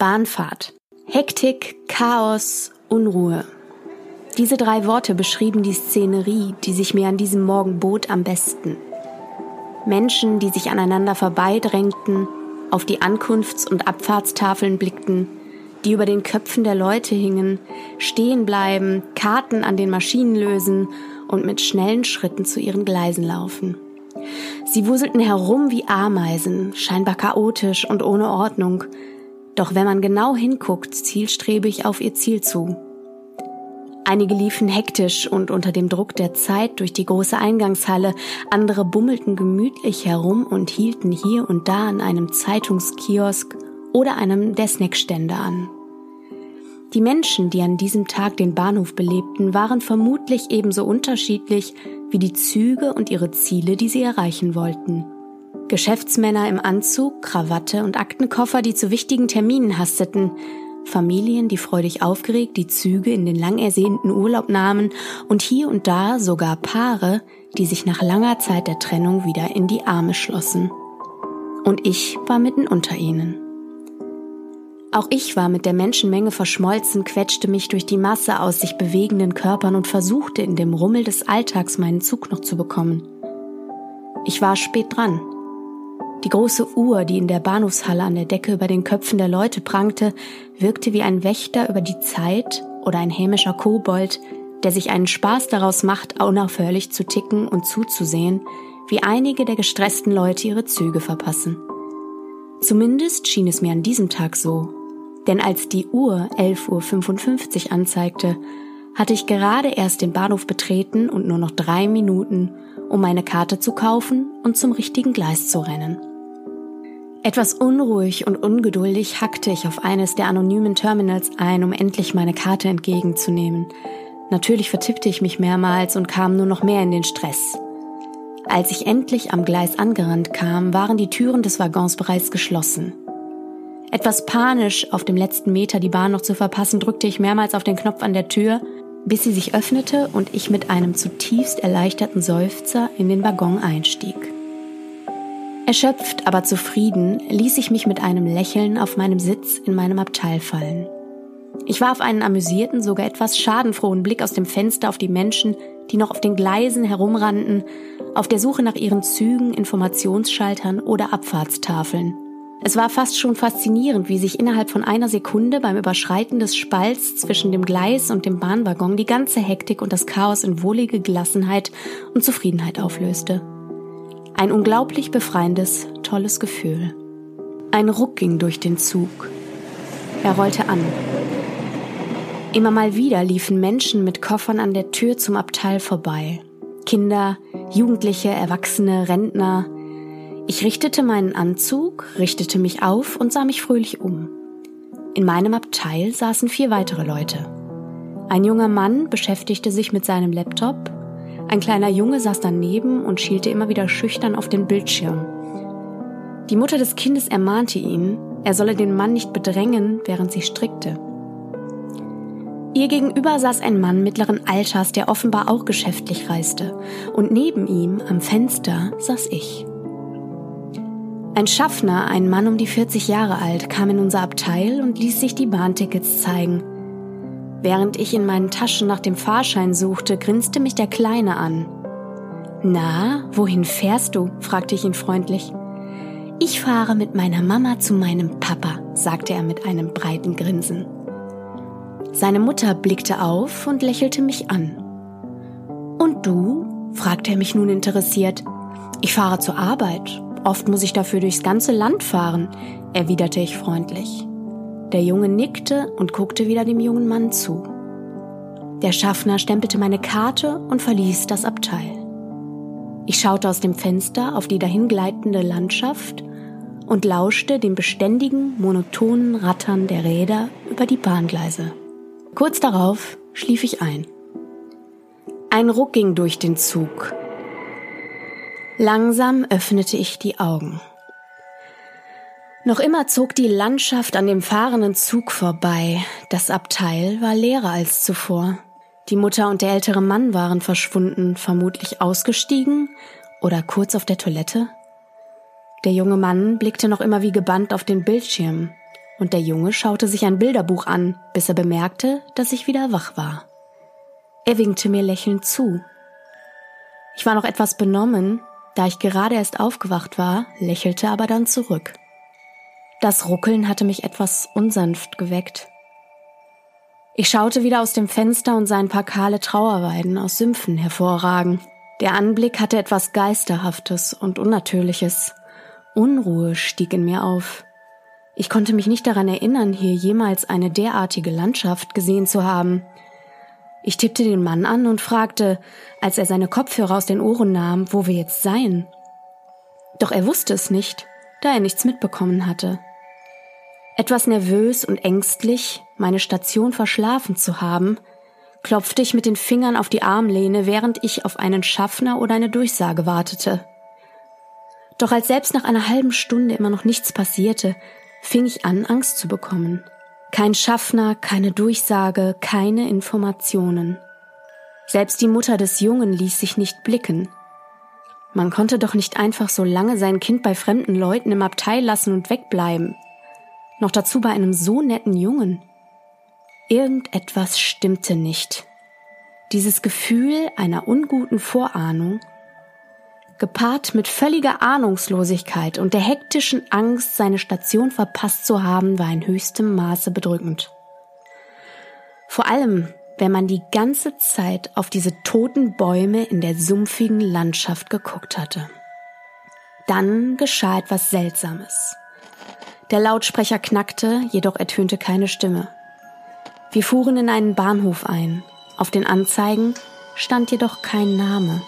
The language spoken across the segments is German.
Bahnfahrt. Hektik, Chaos, Unruhe. Diese drei Worte beschrieben die Szenerie, die sich mir an diesem Morgen bot, am besten. Menschen, die sich aneinander vorbeidrängten, auf die Ankunfts- und Abfahrtstafeln blickten, die über den Köpfen der Leute hingen, stehen bleiben, Karten an den Maschinen lösen und mit schnellen Schritten zu ihren Gleisen laufen. Sie wuselten herum wie Ameisen, scheinbar chaotisch und ohne Ordnung, doch wenn man genau hinguckt, zielstrebig auf ihr Ziel zu. Einige liefen hektisch und unter dem Druck der Zeit durch die große Eingangshalle, andere bummelten gemütlich herum und hielten hier und da an einem Zeitungskiosk oder einem der Snackstände an. Die Menschen, die an diesem Tag den Bahnhof belebten, waren vermutlich ebenso unterschiedlich wie die Züge und ihre Ziele, die sie erreichen wollten. Geschäftsmänner im Anzug, Krawatte und Aktenkoffer, die zu wichtigen Terminen hasteten, Familien, die freudig aufgeregt die Züge in den lang ersehnten Urlaub nahmen und hier und da sogar Paare, die sich nach langer Zeit der Trennung wieder in die Arme schlossen. Und ich war mitten unter ihnen. Auch ich war mit der Menschenmenge verschmolzen, quetschte mich durch die Masse aus sich bewegenden Körpern und versuchte in dem Rummel des Alltags meinen Zug noch zu bekommen. Ich war spät dran. Die große Uhr, die in der Bahnhofshalle an der Decke über den Köpfen der Leute prangte, wirkte wie ein Wächter über die Zeit oder ein hämischer Kobold, der sich einen Spaß daraus macht, unaufhörlich zu ticken und zuzusehen, wie einige der gestressten Leute ihre Züge verpassen. Zumindest schien es mir an diesem Tag so, denn als die Uhr 11.55 Uhr anzeigte, hatte ich gerade erst den Bahnhof betreten und nur noch drei Minuten, um meine Karte zu kaufen und zum richtigen Gleis zu rennen. Etwas unruhig und ungeduldig hackte ich auf eines der anonymen Terminals ein, um endlich meine Karte entgegenzunehmen. Natürlich vertippte ich mich mehrmals und kam nur noch mehr in den Stress. Als ich endlich am Gleis angerannt kam, waren die Türen des Waggons bereits geschlossen. Etwas panisch, auf dem letzten Meter die Bahn noch zu verpassen, drückte ich mehrmals auf den Knopf an der Tür, bis sie sich öffnete und ich mit einem zutiefst erleichterten Seufzer in den Waggon einstieg. Erschöpft, aber zufrieden, ließ ich mich mit einem Lächeln auf meinem Sitz in meinem Abteil fallen. Ich warf einen amüsierten, sogar etwas schadenfrohen Blick aus dem Fenster auf die Menschen, die noch auf den Gleisen herumrannten, auf der Suche nach ihren Zügen, Informationsschaltern oder Abfahrtstafeln. Es war fast schon faszinierend, wie sich innerhalb von einer Sekunde beim Überschreiten des Spalts zwischen dem Gleis und dem Bahnwaggon die ganze Hektik und das Chaos in wohlige Gelassenheit und Zufriedenheit auflöste. Ein unglaublich befreiendes, tolles Gefühl. Ein Ruck ging durch den Zug. Er rollte an. Immer mal wieder liefen Menschen mit Koffern an der Tür zum Abteil vorbei. Kinder, Jugendliche, Erwachsene, Rentner, ich richtete meinen Anzug, richtete mich auf und sah mich fröhlich um. In meinem Abteil saßen vier weitere Leute. Ein junger Mann beschäftigte sich mit seinem Laptop, ein kleiner Junge saß daneben und schielte immer wieder schüchtern auf den Bildschirm. Die Mutter des Kindes ermahnte ihn, er solle den Mann nicht bedrängen, während sie strickte. Ihr gegenüber saß ein Mann mittleren Alters, der offenbar auch geschäftlich reiste, und neben ihm am Fenster saß ich. Ein Schaffner, ein Mann um die 40 Jahre alt, kam in unser Abteil und ließ sich die Bahntickets zeigen. Während ich in meinen Taschen nach dem Fahrschein suchte, grinste mich der Kleine an. Na, wohin fährst du? fragte ich ihn freundlich. Ich fahre mit meiner Mama zu meinem Papa, sagte er mit einem breiten Grinsen. Seine Mutter blickte auf und lächelte mich an. Und du? fragte er mich nun interessiert. Ich fahre zur Arbeit Oft muss ich dafür durchs ganze Land fahren, erwiderte ich freundlich. Der Junge nickte und guckte wieder dem jungen Mann zu. Der Schaffner stempelte meine Karte und verließ das Abteil. Ich schaute aus dem Fenster auf die dahingleitende Landschaft und lauschte dem beständigen, monotonen Rattern der Räder über die Bahngleise. Kurz darauf schlief ich ein. Ein Ruck ging durch den Zug, Langsam öffnete ich die Augen. Noch immer zog die Landschaft an dem fahrenden Zug vorbei. Das Abteil war leerer als zuvor. Die Mutter und der ältere Mann waren verschwunden, vermutlich ausgestiegen oder kurz auf der Toilette. Der junge Mann blickte noch immer wie gebannt auf den Bildschirm und der Junge schaute sich ein Bilderbuch an, bis er bemerkte, dass ich wieder wach war. Er winkte mir lächelnd zu. Ich war noch etwas benommen, da ich gerade erst aufgewacht war, lächelte aber dann zurück. Das Ruckeln hatte mich etwas unsanft geweckt. Ich schaute wieder aus dem Fenster und sah ein paar kahle Trauerweiden aus Sümpfen hervorragen. Der Anblick hatte etwas Geisterhaftes und Unnatürliches. Unruhe stieg in mir auf. Ich konnte mich nicht daran erinnern, hier jemals eine derartige Landschaft gesehen zu haben. Ich tippte den Mann an und fragte, als er seine Kopfhörer aus den Ohren nahm, wo wir jetzt seien. Doch er wusste es nicht, da er nichts mitbekommen hatte. Etwas nervös und ängstlich, meine Station verschlafen zu haben, klopfte ich mit den Fingern auf die Armlehne, während ich auf einen Schaffner oder eine Durchsage wartete. Doch als selbst nach einer halben Stunde immer noch nichts passierte, fing ich an, Angst zu bekommen. Kein Schaffner, keine Durchsage, keine Informationen. Selbst die Mutter des Jungen ließ sich nicht blicken. Man konnte doch nicht einfach so lange sein Kind bei fremden Leuten im Abteil lassen und wegbleiben. Noch dazu bei einem so netten Jungen. Irgendetwas stimmte nicht. Dieses Gefühl einer unguten Vorahnung gepaart mit völliger Ahnungslosigkeit und der hektischen Angst, seine Station verpasst zu haben, war in höchstem Maße bedrückend. Vor allem, wenn man die ganze Zeit auf diese toten Bäume in der sumpfigen Landschaft geguckt hatte. Dann geschah etwas Seltsames. Der Lautsprecher knackte, jedoch ertönte keine Stimme. Wir fuhren in einen Bahnhof ein. Auf den Anzeigen stand jedoch kein Name.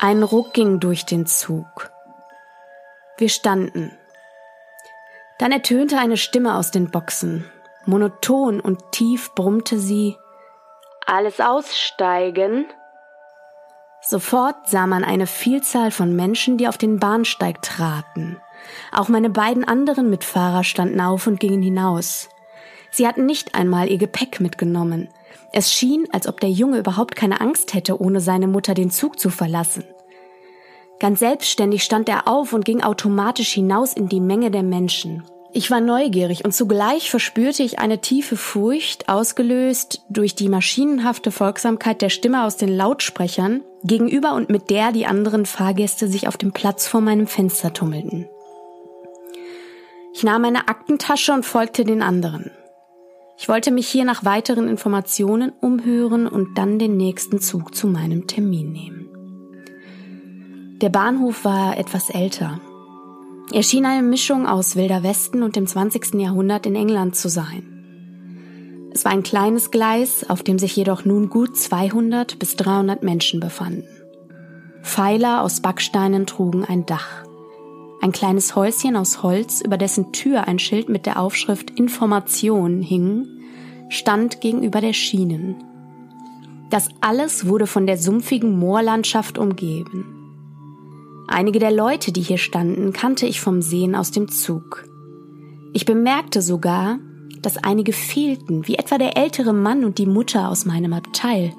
Ein Ruck ging durch den Zug. Wir standen. Dann ertönte eine Stimme aus den Boxen. Monoton und tief brummte sie Alles aussteigen. Sofort sah man eine Vielzahl von Menschen, die auf den Bahnsteig traten. Auch meine beiden anderen Mitfahrer standen auf und gingen hinaus. Sie hatten nicht einmal ihr Gepäck mitgenommen. Es schien, als ob der Junge überhaupt keine Angst hätte, ohne seine Mutter den Zug zu verlassen. Ganz selbstständig stand er auf und ging automatisch hinaus in die Menge der Menschen. Ich war neugierig und zugleich verspürte ich eine tiefe Furcht, ausgelöst durch die maschinenhafte Folgsamkeit der Stimme aus den Lautsprechern, gegenüber und mit der die anderen Fahrgäste sich auf dem Platz vor meinem Fenster tummelten. Ich nahm meine Aktentasche und folgte den anderen. Ich wollte mich hier nach weiteren Informationen umhören und dann den nächsten Zug zu meinem Termin nehmen. Der Bahnhof war etwas älter. Er schien eine Mischung aus Wilder Westen und dem 20. Jahrhundert in England zu sein. Es war ein kleines Gleis, auf dem sich jedoch nun gut 200 bis 300 Menschen befanden. Pfeiler aus Backsteinen trugen ein Dach. Ein kleines Häuschen aus Holz, über dessen Tür ein Schild mit der Aufschrift Information hing, stand gegenüber der Schienen. Das alles wurde von der sumpfigen Moorlandschaft umgeben. Einige der Leute, die hier standen, kannte ich vom Sehen aus dem Zug. Ich bemerkte sogar, dass einige fehlten, wie etwa der ältere Mann und die Mutter aus meinem Abteil.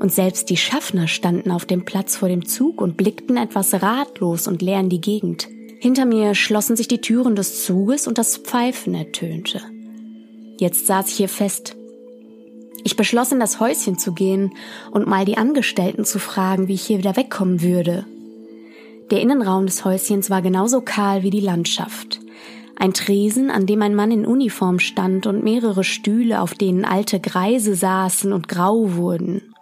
Und selbst die Schaffner standen auf dem Platz vor dem Zug und blickten etwas ratlos und leer in die Gegend. Hinter mir schlossen sich die Türen des Zuges und das Pfeifen ertönte. Jetzt saß ich hier fest. Ich beschloss, in das Häuschen zu gehen und mal die Angestellten zu fragen, wie ich hier wieder wegkommen würde. Der Innenraum des Häuschens war genauso kahl wie die Landschaft. Ein Tresen, an dem ein Mann in Uniform stand und mehrere Stühle, auf denen alte Greise saßen und grau wurden.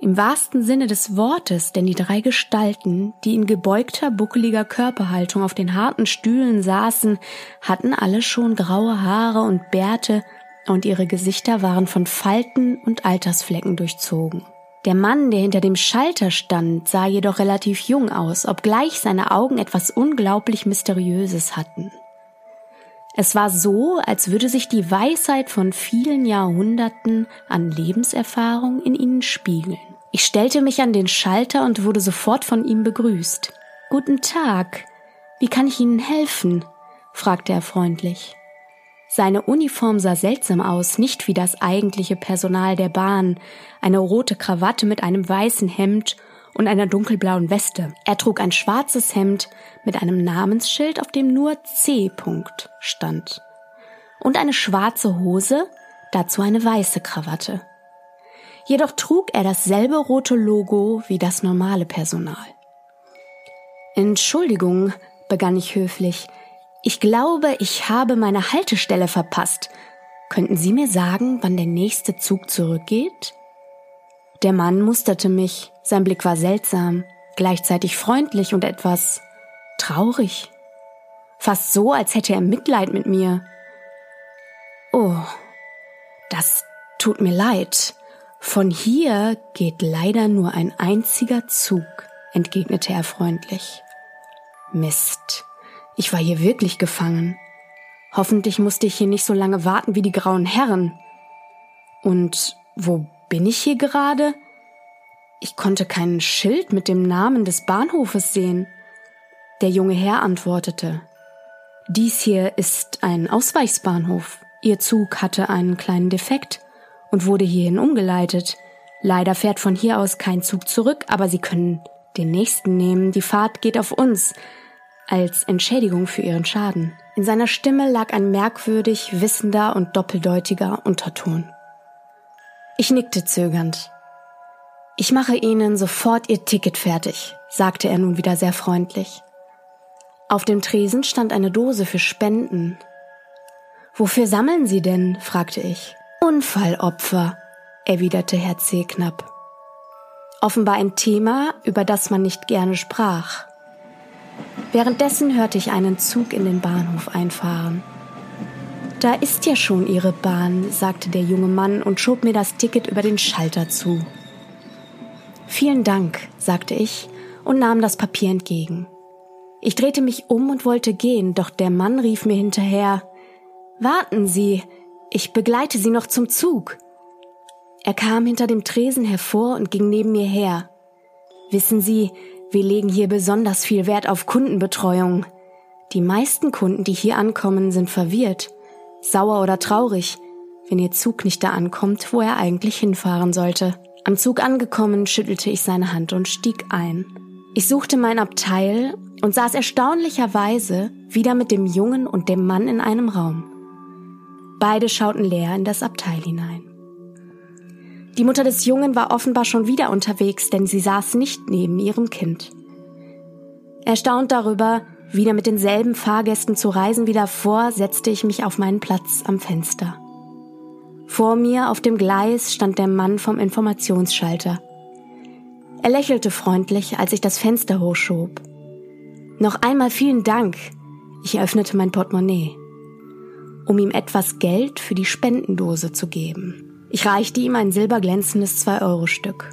Im wahrsten Sinne des Wortes, denn die drei Gestalten, die in gebeugter, buckeliger Körperhaltung auf den harten Stühlen saßen, hatten alle schon graue Haare und Bärte, und ihre Gesichter waren von Falten und Altersflecken durchzogen. Der Mann, der hinter dem Schalter stand, sah jedoch relativ jung aus, obgleich seine Augen etwas unglaublich Mysteriöses hatten. Es war so, als würde sich die Weisheit von vielen Jahrhunderten an Lebenserfahrung in ihnen spiegeln. Ich stellte mich an den Schalter und wurde sofort von ihm begrüßt. Guten Tag. Wie kann ich Ihnen helfen? fragte er freundlich. Seine Uniform sah seltsam aus, nicht wie das eigentliche Personal der Bahn, eine rote Krawatte mit einem weißen Hemd und einer dunkelblauen Weste. Er trug ein schwarzes Hemd mit einem Namensschild, auf dem nur C. stand. Und eine schwarze Hose, dazu eine weiße Krawatte. Jedoch trug er dasselbe rote Logo wie das normale Personal. Entschuldigung, begann ich höflich. Ich glaube, ich habe meine Haltestelle verpasst. Könnten Sie mir sagen, wann der nächste Zug zurückgeht? Der Mann musterte mich, sein Blick war seltsam, gleichzeitig freundlich und etwas traurig. Fast so, als hätte er Mitleid mit mir. Oh, das tut mir leid. Von hier geht leider nur ein einziger Zug, entgegnete er freundlich. Mist, ich war hier wirklich gefangen. Hoffentlich musste ich hier nicht so lange warten wie die grauen Herren. Und wo bin ich hier gerade? Ich konnte kein Schild mit dem Namen des Bahnhofes sehen. Der junge Herr antwortete. Dies hier ist ein Ausweichsbahnhof. Ihr Zug hatte einen kleinen Defekt und wurde hierhin umgeleitet. Leider fährt von hier aus kein Zug zurück, aber Sie können den nächsten nehmen. Die Fahrt geht auf uns als Entschädigung für Ihren Schaden. In seiner Stimme lag ein merkwürdig wissender und doppeldeutiger Unterton. Ich nickte zögernd. Ich mache Ihnen sofort Ihr Ticket fertig, sagte er nun wieder sehr freundlich. Auf dem Tresen stand eine Dose für Spenden. Wofür sammeln Sie denn? fragte ich. Unfallopfer, erwiderte Herr C. knapp. Offenbar ein Thema, über das man nicht gerne sprach. Währenddessen hörte ich einen Zug in den Bahnhof einfahren. Da ist ja schon Ihre Bahn, sagte der junge Mann und schob mir das Ticket über den Schalter zu. Vielen Dank, sagte ich und nahm das Papier entgegen. Ich drehte mich um und wollte gehen, doch der Mann rief mir hinterher Warten Sie, ich begleite Sie noch zum Zug. Er kam hinter dem Tresen hervor und ging neben mir her. Wissen Sie, wir legen hier besonders viel Wert auf Kundenbetreuung. Die meisten Kunden, die hier ankommen, sind verwirrt sauer oder traurig, wenn ihr Zug nicht da ankommt, wo er eigentlich hinfahren sollte. Am Zug angekommen, schüttelte ich seine Hand und stieg ein. Ich suchte mein Abteil und saß erstaunlicherweise wieder mit dem Jungen und dem Mann in einem Raum. Beide schauten leer in das Abteil hinein. Die Mutter des Jungen war offenbar schon wieder unterwegs, denn sie saß nicht neben ihrem Kind. Erstaunt darüber, wieder mit denselben Fahrgästen zu reisen wie davor, setzte ich mich auf meinen Platz am Fenster. Vor mir auf dem Gleis stand der Mann vom Informationsschalter. Er lächelte freundlich, als ich das Fenster hochschob. Noch einmal vielen Dank. Ich öffnete mein Portemonnaie, um ihm etwas Geld für die Spendendose zu geben. Ich reichte ihm ein silberglänzendes Zwei-Euro-Stück.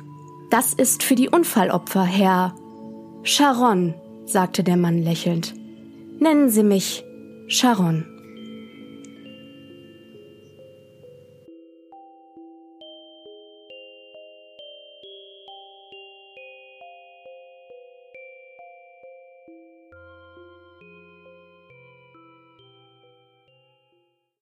Das ist für die Unfallopfer, Herr Sharon, sagte der Mann lächelnd. Nennen Sie mich Sharon.